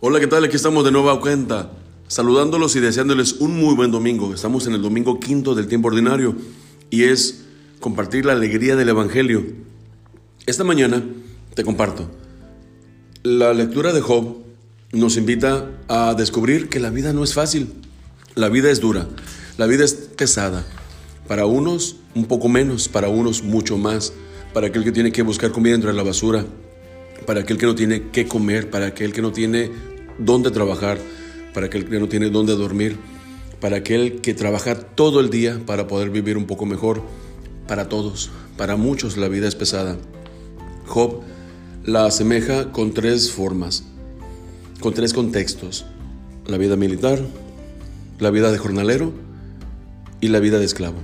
Hola, ¿qué tal? Aquí estamos de nueva cuenta, saludándolos y deseándoles un muy buen domingo. Estamos en el domingo quinto del tiempo ordinario y es compartir la alegría del Evangelio. Esta mañana te comparto. La lectura de Job nos invita a descubrir que la vida no es fácil, la vida es dura, la vida es pesada. Para unos un poco menos, para unos mucho más, para aquel que tiene que buscar comida entre la basura, para aquel que no tiene qué comer, para aquel que no tiene dónde trabajar, para aquel que no tiene dónde dormir, para aquel que trabaja todo el día para poder vivir un poco mejor, para todos, para muchos la vida es pesada. Job la asemeja con tres formas, con tres contextos, la vida militar, la vida de jornalero y la vida de esclavo.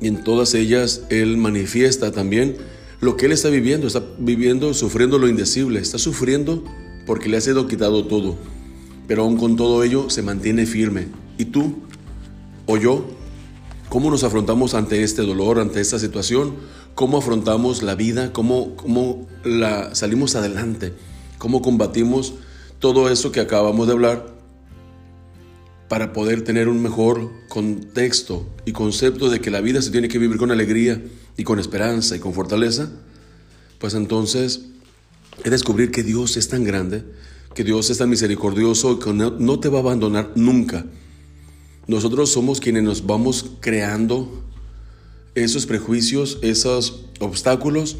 Y en todas ellas él manifiesta también lo que él está viviendo, está viviendo, sufriendo lo indecible, está sufriendo porque le ha sido quitado todo, pero aún con todo ello se mantiene firme. ¿Y tú o yo? ¿Cómo nos afrontamos ante este dolor, ante esta situación? ¿Cómo afrontamos la vida? ¿Cómo, cómo la salimos adelante? ¿Cómo combatimos todo eso que acabamos de hablar para poder tener un mejor contexto y concepto de que la vida se tiene que vivir con alegría y con esperanza y con fortaleza, pues entonces es descubrir que Dios es tan grande, que Dios es tan misericordioso, que no, no te va a abandonar nunca. Nosotros somos quienes nos vamos creando esos prejuicios, esos obstáculos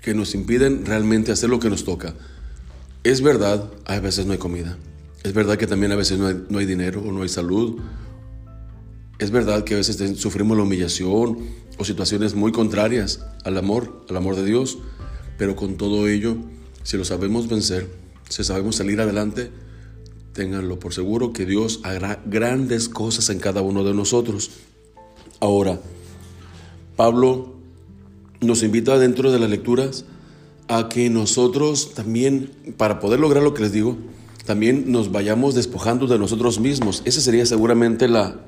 que nos impiden realmente hacer lo que nos toca. Es verdad, a veces no hay comida. Es verdad que también a veces no hay, dinero o no hay salud. Es verdad que a veces sufrimos la humillación o situaciones muy contrarias al amor, al amor de Dios. Pero con todo ello, si lo sabemos vencer, si sabemos salir adelante, ténganlo por seguro que Dios hará grandes cosas en cada uno de nosotros. Ahora, Pablo nos invita dentro de las lecturas a que nosotros también, para poder lograr lo que les digo, también nos vayamos despojando de nosotros mismos. Esa sería seguramente la,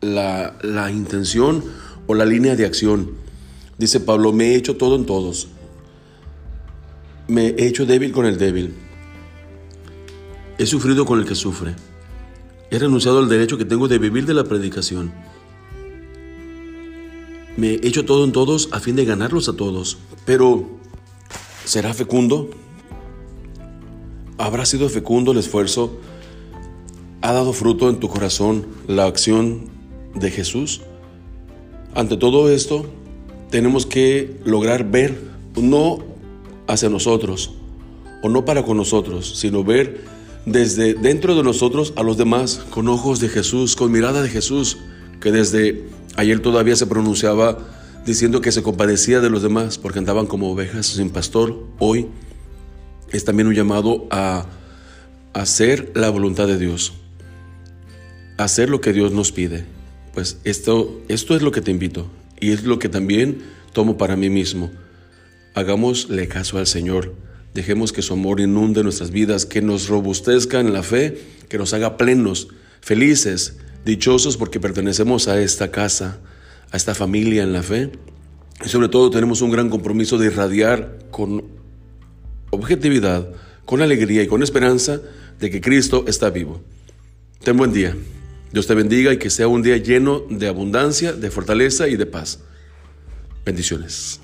la, intención o la línea de acción. Dice Pablo, me he hecho todo en todos. Me he hecho débil con el débil. He sufrido con el que sufre. He renunciado al derecho que tengo de vivir de la predicación. Me he hecho todo en todos a fin de ganarlos a todos. Pero, ¿será fecundo? ¿Habrá sido fecundo el esfuerzo? ¿Ha dado fruto en tu corazón la acción de Jesús? Ante todo esto, tenemos que lograr ver no hacia nosotros o no para con nosotros, sino ver desde dentro de nosotros a los demás con ojos de Jesús, con mirada de Jesús, que desde ayer todavía se pronunciaba diciendo que se compadecía de los demás porque andaban como ovejas sin pastor. Hoy es también un llamado a hacer la voluntad de Dios, hacer lo que Dios nos pide. Pues esto, esto es lo que te invito y es lo que también tomo para mí mismo. Hagámosle caso al Señor, dejemos que su amor inunde nuestras vidas, que nos robustezca en la fe, que nos haga plenos, felices, dichosos porque pertenecemos a esta casa, a esta familia en la fe. Y sobre todo tenemos un gran compromiso de irradiar con objetividad, con alegría y con esperanza de que Cristo está vivo. Ten buen día. Dios te bendiga y que sea un día lleno de abundancia, de fortaleza y de paz. Bendiciones.